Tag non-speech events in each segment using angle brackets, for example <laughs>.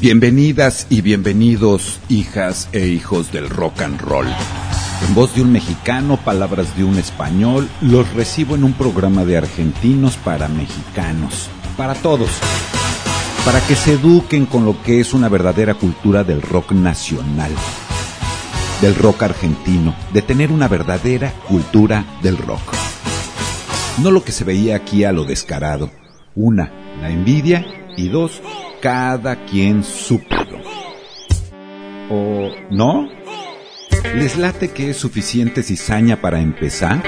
Bienvenidas y bienvenidos, hijas e hijos del rock and roll. En voz de un mexicano, palabras de un español, los recibo en un programa de argentinos para mexicanos, para todos, para que se eduquen con lo que es una verdadera cultura del rock nacional, del rock argentino, de tener una verdadera cultura del rock. No lo que se veía aquí a lo descarado. Una, la envidia y dos, cada quien su. ¿O no? ¿Les late que es suficiente cizaña para empezar?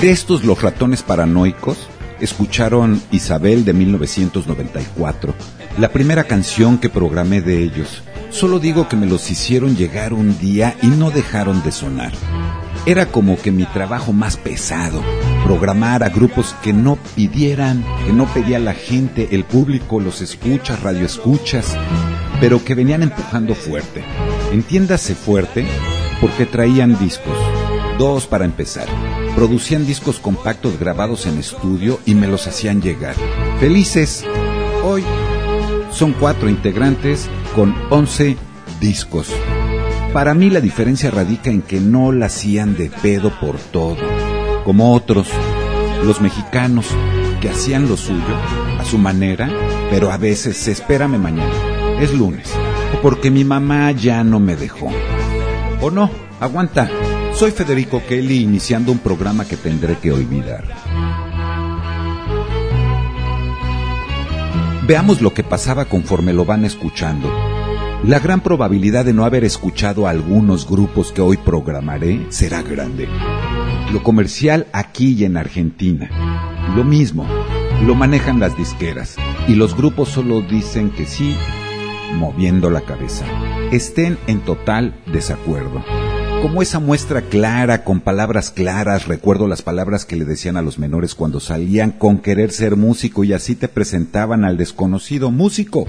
De estos los ratones paranoicos, escucharon Isabel de 1994, la primera canción que programé de ellos. Solo digo que me los hicieron llegar un día y no dejaron de sonar. Era como que mi trabajo más pesado, programar a grupos que no pidieran, que no pedía la gente, el público, los escuchas, radioescuchas, pero que venían empujando fuerte. Entiéndase fuerte porque traían discos, dos para empezar. Producían discos compactos grabados en estudio y me los hacían llegar. Felices. Hoy son cuatro integrantes con once discos. Para mí la diferencia radica en que no la hacían de pedo por todo, como otros, los mexicanos, que hacían lo suyo, a su manera, pero a veces espérame mañana, es lunes, o porque mi mamá ya no me dejó. O no, aguanta, soy Federico Kelly iniciando un programa que tendré que olvidar. Veamos lo que pasaba conforme lo van escuchando. La gran probabilidad de no haber escuchado a algunos grupos que hoy programaré será grande. Lo comercial aquí y en Argentina. Lo mismo, lo manejan las disqueras y los grupos solo dicen que sí, moviendo la cabeza. Estén en total desacuerdo. Como esa muestra clara, con palabras claras, recuerdo las palabras que le decían a los menores cuando salían con querer ser músico y así te presentaban al desconocido músico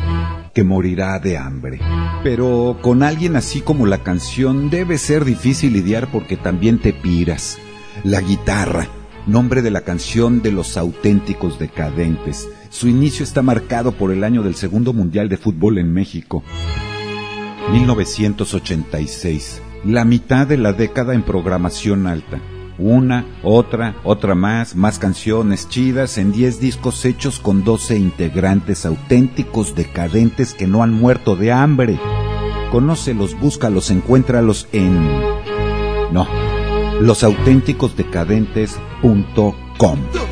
que morirá de hambre. Pero con alguien así como la canción debe ser difícil lidiar porque también te piras. La guitarra, nombre de la canción de los auténticos decadentes. Su inicio está marcado por el año del Segundo Mundial de Fútbol en México. 1986 la mitad de la década en programación alta. Una, otra, otra más, más canciones chidas en 10 discos hechos con 12 integrantes auténticos decadentes que no han muerto de hambre. Conócelos, búscalos, encuéntralos en... No, losauténticosdecadentes.com.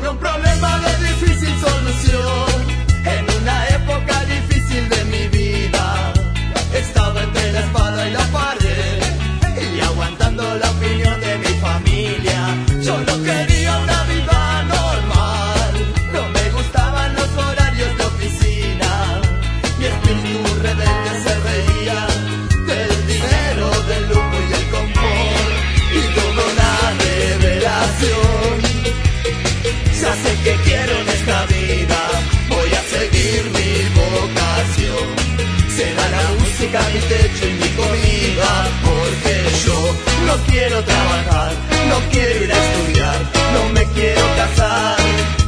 mi comida, porque yo no quiero trabajar, no quiero ir a estudiar, no me quiero casar,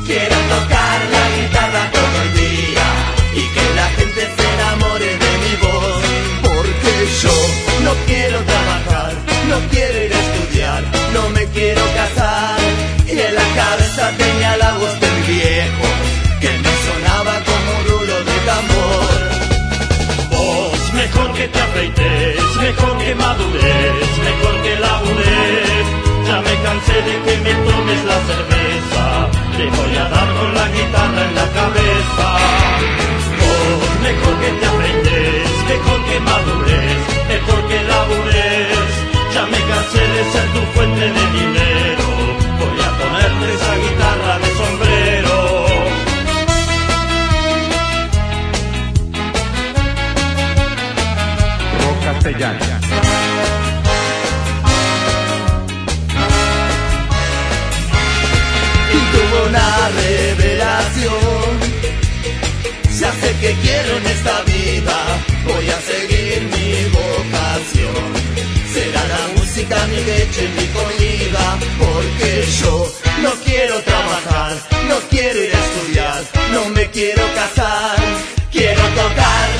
quiero tocar la guitarra todo el día y que la gente se enamore de mi voz, porque yo no quiero trabajar, no quiero ir a estudiar, no me quiero casar. Y en la cabeza tenía la voz de mi mejor que madures, mejor que labures. Ya me cansé de que me tomes la cerveza, te voy a dar con la guitarra en la cabeza. Oh, mejor que te afeites, mejor que madures, Y tuvo una revelación. Ya sé que quiero en esta vida, voy a seguir mi vocación. Será la música mi leche, mi comida, porque yo no quiero trabajar, no quiero ir a estudiar, no me quiero casar, quiero tocar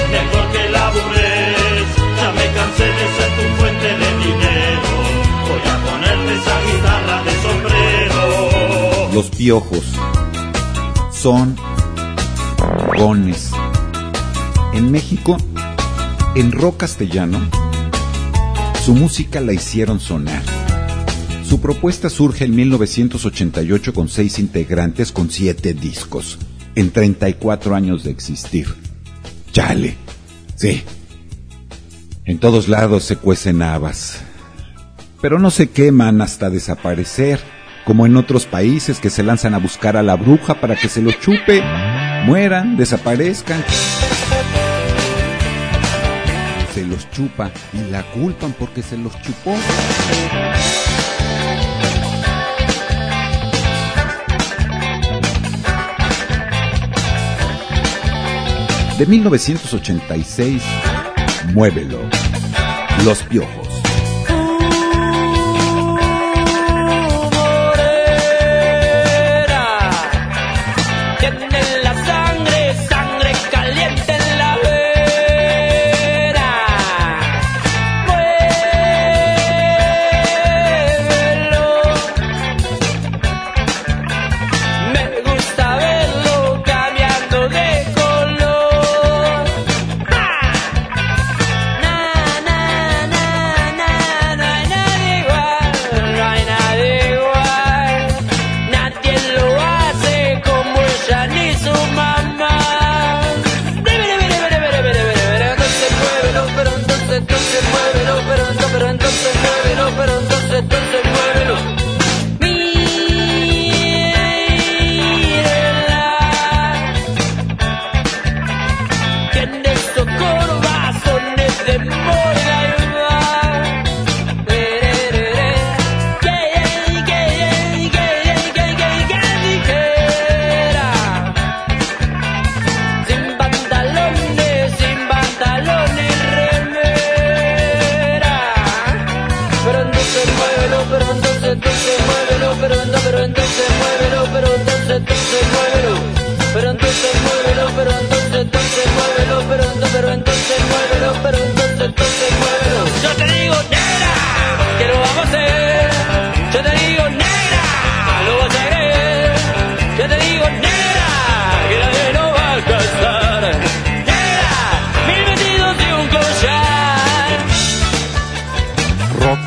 mejor que labures. Ya me cansé de tu fuente de dinero, voy a ponerte esa guitarra de sombrero. Los piojos son gones. En México, en rock castellano, su música la hicieron sonar. Su propuesta surge en 1988 con seis integrantes con siete discos, en 34 años de existir. Chale, sí. En todos lados se cuecen habas, pero no se queman hasta desaparecer, como en otros países que se lanzan a buscar a la bruja para que se los chupe, mueran, desaparezcan se los chupa y la culpan porque se los chupó. De 1986, Muévelo. Los Piojos.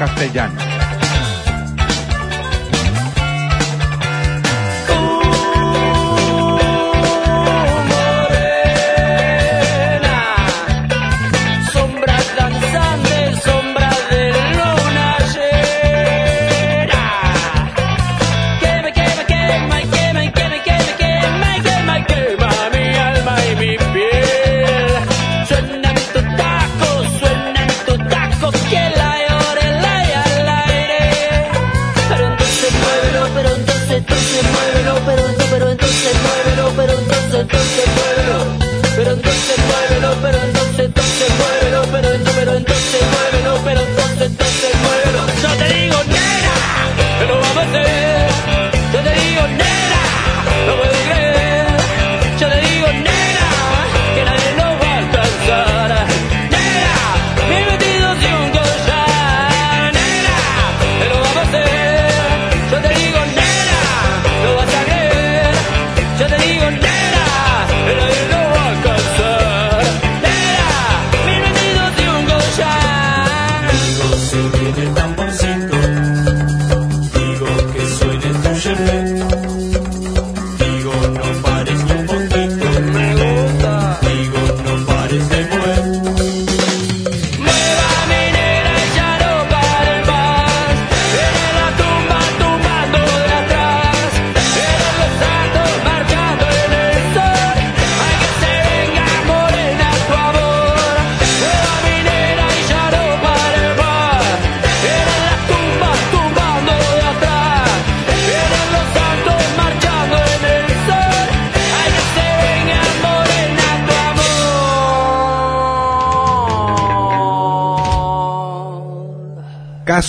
Castellano.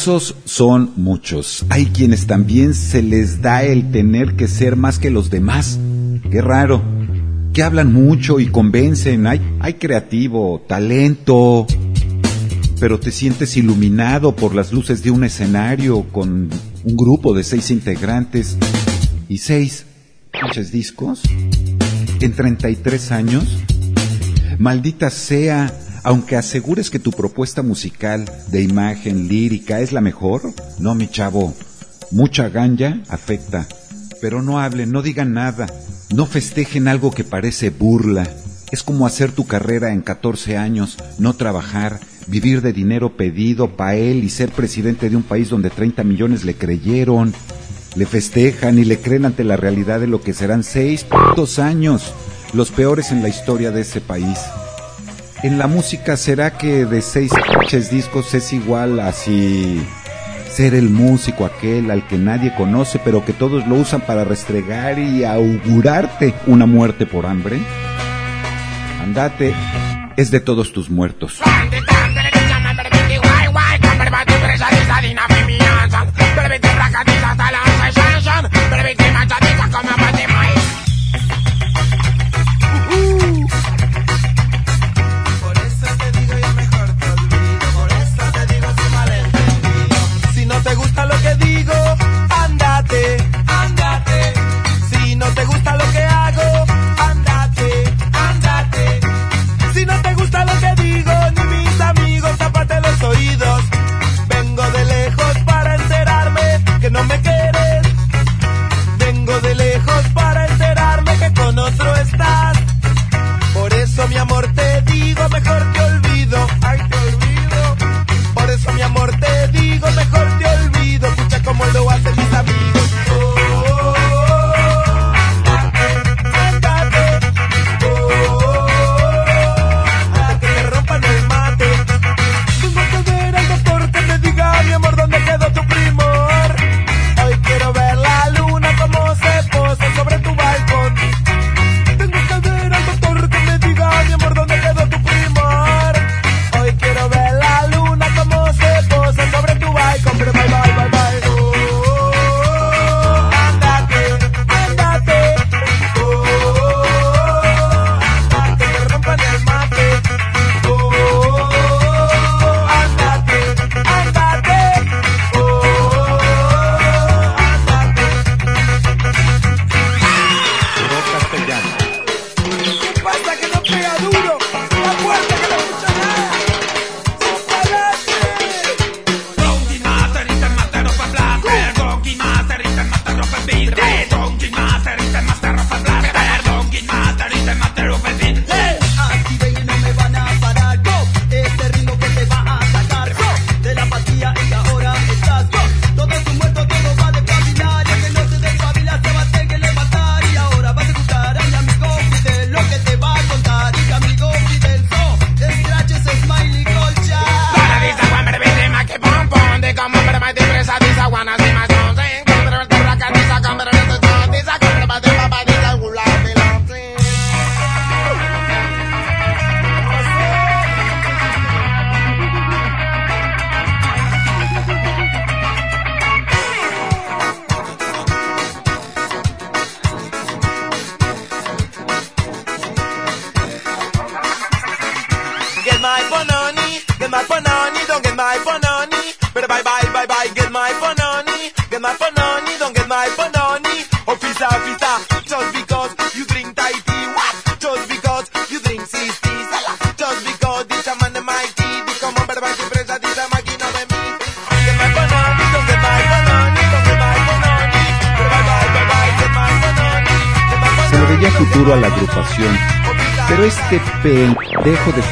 Casos son muchos. Hay quienes también se les da el tener que ser más que los demás. Qué raro. Que hablan mucho y convencen. Hay, hay creativo, talento. Pero te sientes iluminado por las luces de un escenario con un grupo de seis integrantes y seis pinches discos en 33 años. Maldita sea aunque asegures que tu propuesta musical, de imagen, lírica, es la mejor, no, mi chavo, mucha ganja afecta. Pero no hablen, no digan nada, no festejen algo que parece burla. Es como hacer tu carrera en 14 años, no trabajar, vivir de dinero pedido para él y ser presidente de un país donde 30 millones le creyeron, le festejan y le creen ante la realidad de lo que serán seis putos años, los peores en la historia de ese país en la música, ¿será que de seis discos es igual así ser el músico aquel al que nadie conoce, pero que todos lo usan para restregar y augurarte una muerte por hambre? Andate, es de todos tus muertos.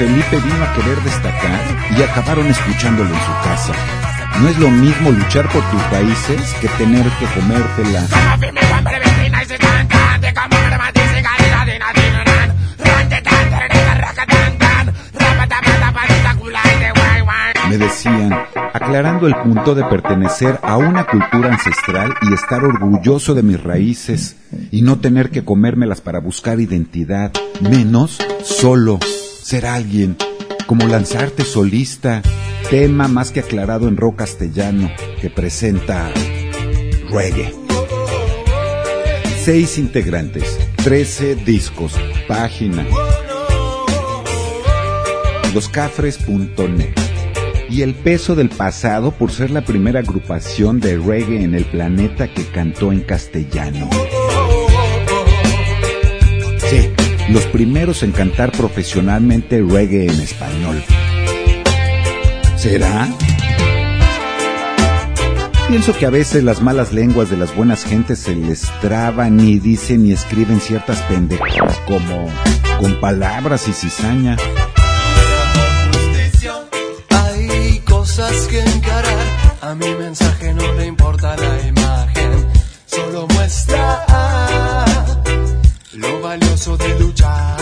Felipe vino a querer destacar y acabaron escuchándolo en su casa. No es lo mismo luchar por tus raíces que tener que comértela. Me decían, aclarando el punto de pertenecer a una cultura ancestral y estar orgulloso de mis raíces y no tener que comérmelas para buscar identidad, menos solo ser alguien, como lanzarte solista, tema más que aclarado en rock castellano que presenta reggae. Seis integrantes, 13 discos, página loscafres.net y el peso del pasado por ser la primera agrupación de reggae en el planeta que cantó en castellano. Los primeros en cantar profesionalmente reggae en español. ¿Será? Pienso que a veces las malas lenguas de las buenas gentes se les traban y dicen y escriben ciertas pendejas como con palabras y cizaña. Hay cosas que encarar, a mi mensaje no le importa la imagen, solo muestra lo valioso de luchar.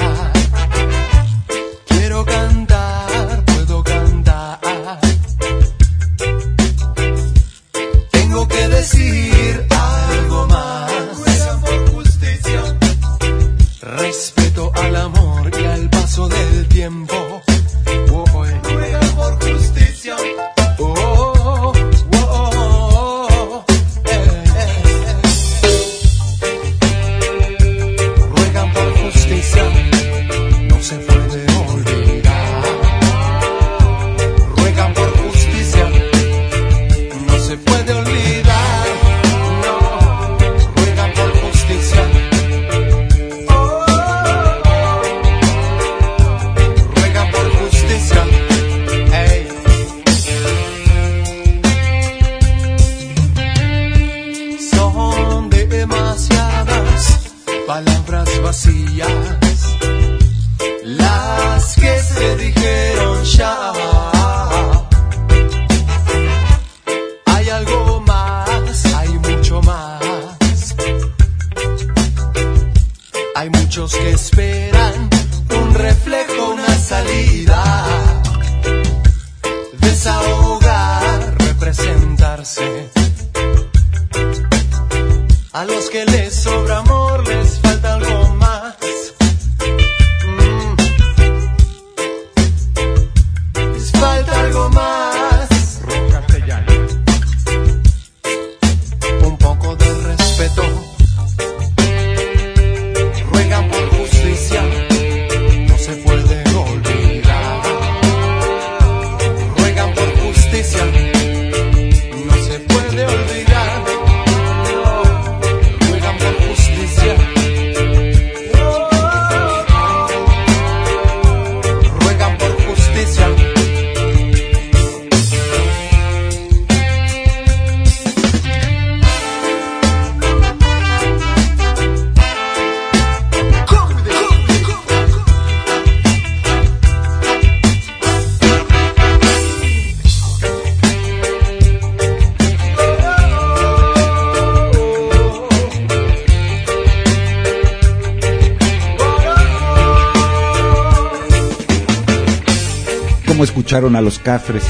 ¿Cómo escucharon a los cafres?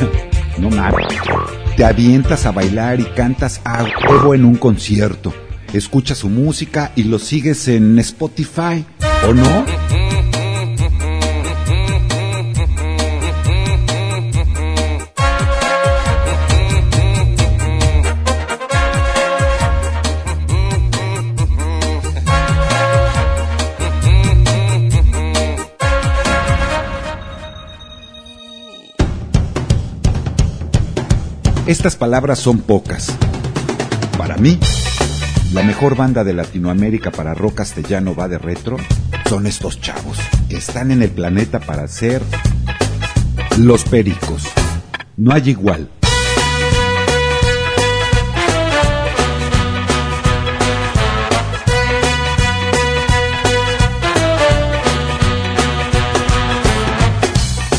<laughs> no mames. Te avientas a bailar y cantas a en un concierto. Escuchas su música y lo sigues en Spotify, ¿o no? Estas palabras son pocas. Para mí, la mejor banda de Latinoamérica para rock castellano va de retro son estos chavos que están en el planeta para ser los pericos. No hay igual.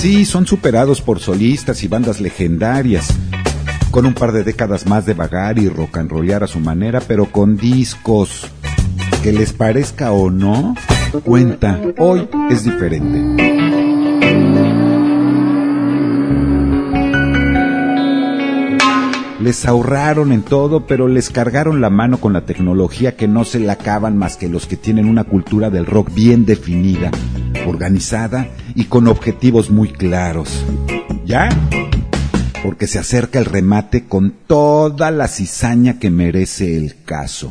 Sí, son superados por solistas y bandas legendarias, con un par de décadas más de vagar y rock and a su manera, pero con discos que les parezca o no, cuenta, hoy es diferente. Les ahorraron en todo, pero les cargaron la mano con la tecnología que no se la acaban más que los que tienen una cultura del rock bien definida. organizada y con objetivos muy claros. ¿Ya? Porque se acerca el remate con toda la cizaña que merece el caso.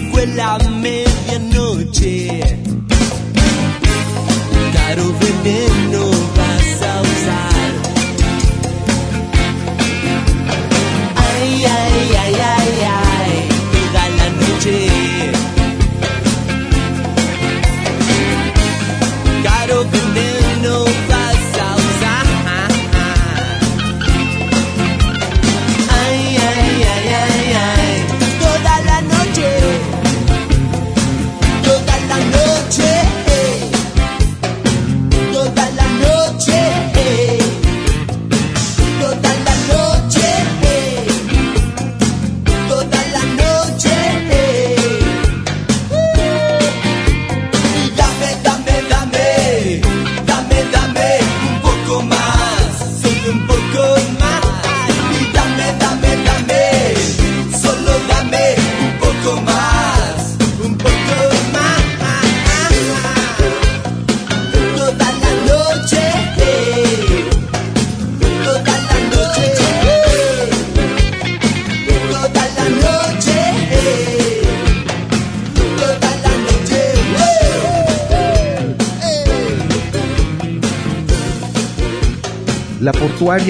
llegó la medianoche.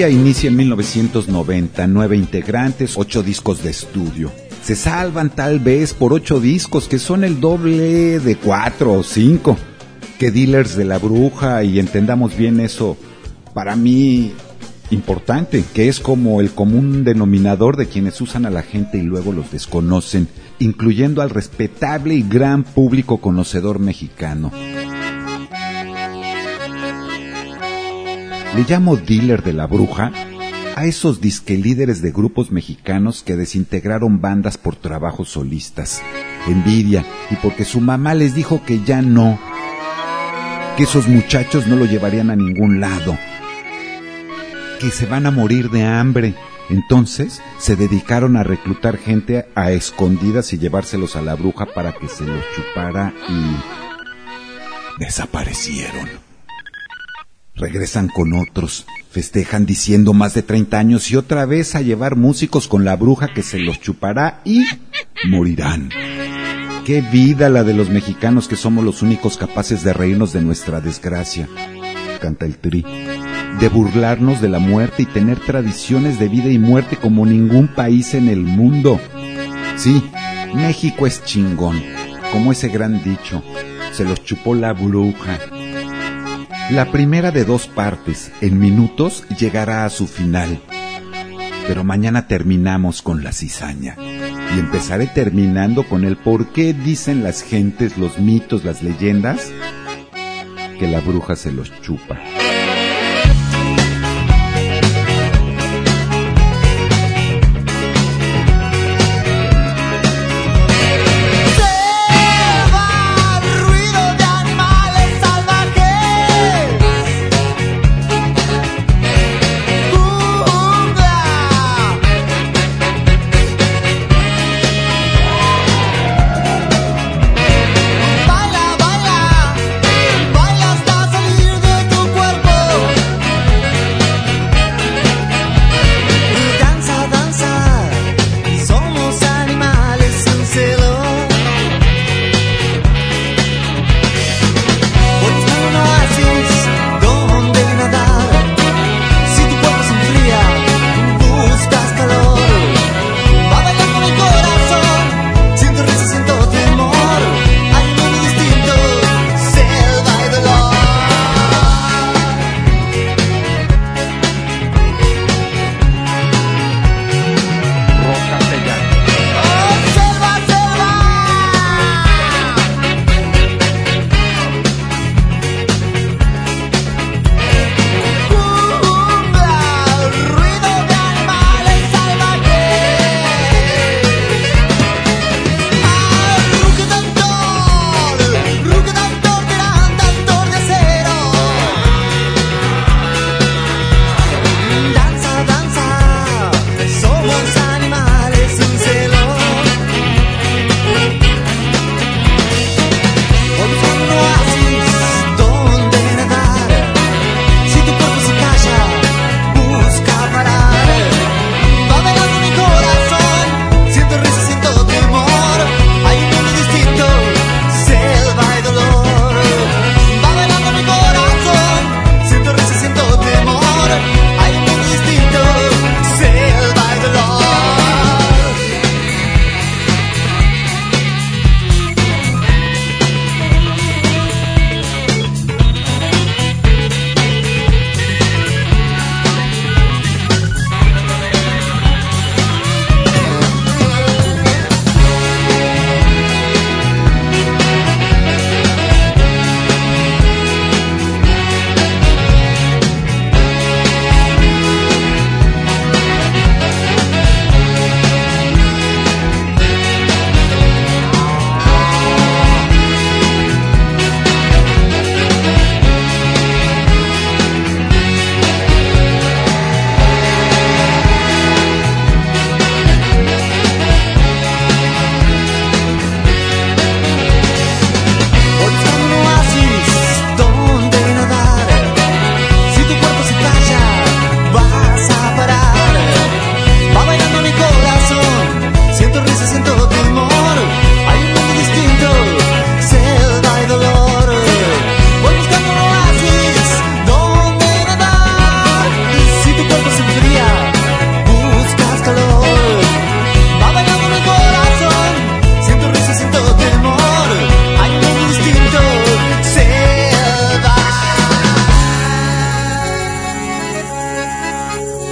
Inicia en 1990, nueve integrantes, ocho discos de estudio. Se salvan tal vez por ocho discos que son el doble de cuatro o cinco que Dealers de la Bruja y entendamos bien eso, para mí importante, que es como el común denominador de quienes usan a la gente y luego los desconocen, incluyendo al respetable y gran público conocedor mexicano. Le llamo dealer de la bruja a esos disque líderes de grupos mexicanos que desintegraron bandas por trabajos solistas. Envidia y porque su mamá les dijo que ya no, que esos muchachos no lo llevarían a ningún lado, que se van a morir de hambre. Entonces se dedicaron a reclutar gente a escondidas y llevárselos a la bruja para que se los chupara y desaparecieron regresan con otros, festejan diciendo más de 30 años y otra vez a llevar músicos con la bruja que se los chupará y morirán. Qué vida la de los mexicanos que somos los únicos capaces de reírnos de nuestra desgracia, canta el tri, de burlarnos de la muerte y tener tradiciones de vida y muerte como ningún país en el mundo. Sí, México es chingón, como ese gran dicho, se los chupó la bruja. La primera de dos partes, en minutos, llegará a su final. Pero mañana terminamos con la cizaña. Y empezaré terminando con el por qué dicen las gentes, los mitos, las leyendas, que la bruja se los chupa.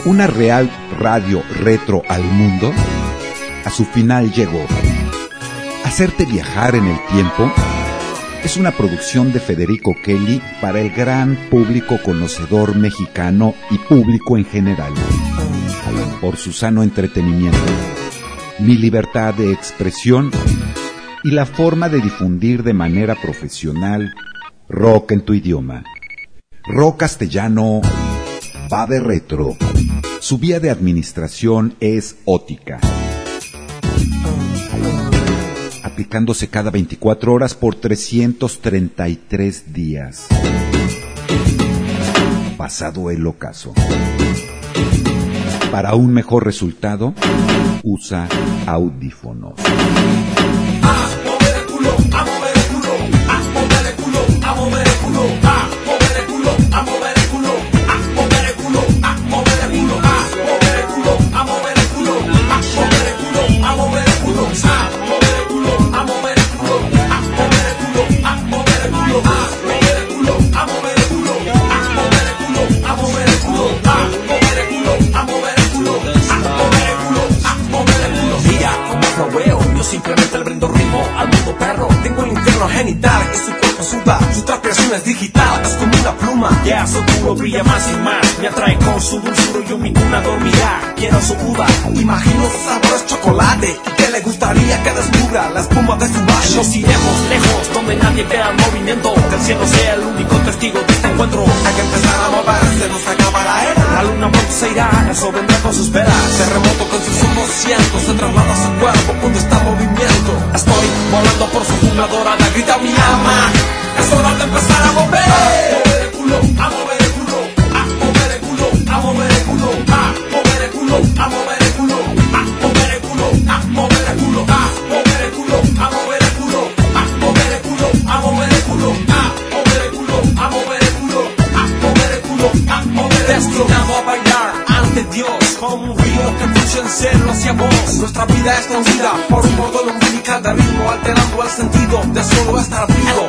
Una real radio retro al mundo, a su final llegó. Hacerte viajar en el tiempo es una producción de Federico Kelly para el gran público conocedor mexicano y público en general, por su sano entretenimiento, mi libertad de expresión y la forma de difundir de manera profesional rock en tu idioma. Rock castellano va de retro. Su vía de administración es ótica. Aplicándose cada 24 horas por 333 días. Pasado el ocaso. Para un mejor resultado, usa audífonos. su dulzura yo ninguna dormirá. Quiero su uva, imagino su sabor es chocolate. Y que le gustaría que descubra la espuma de su vaso. Nos iremos lejos, donde nadie vea el movimiento. Que el cielo sea el único testigo de este encuentro. Hay que empezar a moverse, nos acaba la era. La luna pronto se irá, el sol vendrá con sus velas. Terremoto con sus humos cientos, se traslada su cuerpo cuando está movimiento. Estoy volando por su jungla dorada, grita mi ama. Es hora de empezar a mover. El culo, a mover. por un modo lubricante, ritmo alterando el sentido de solo estar vivo.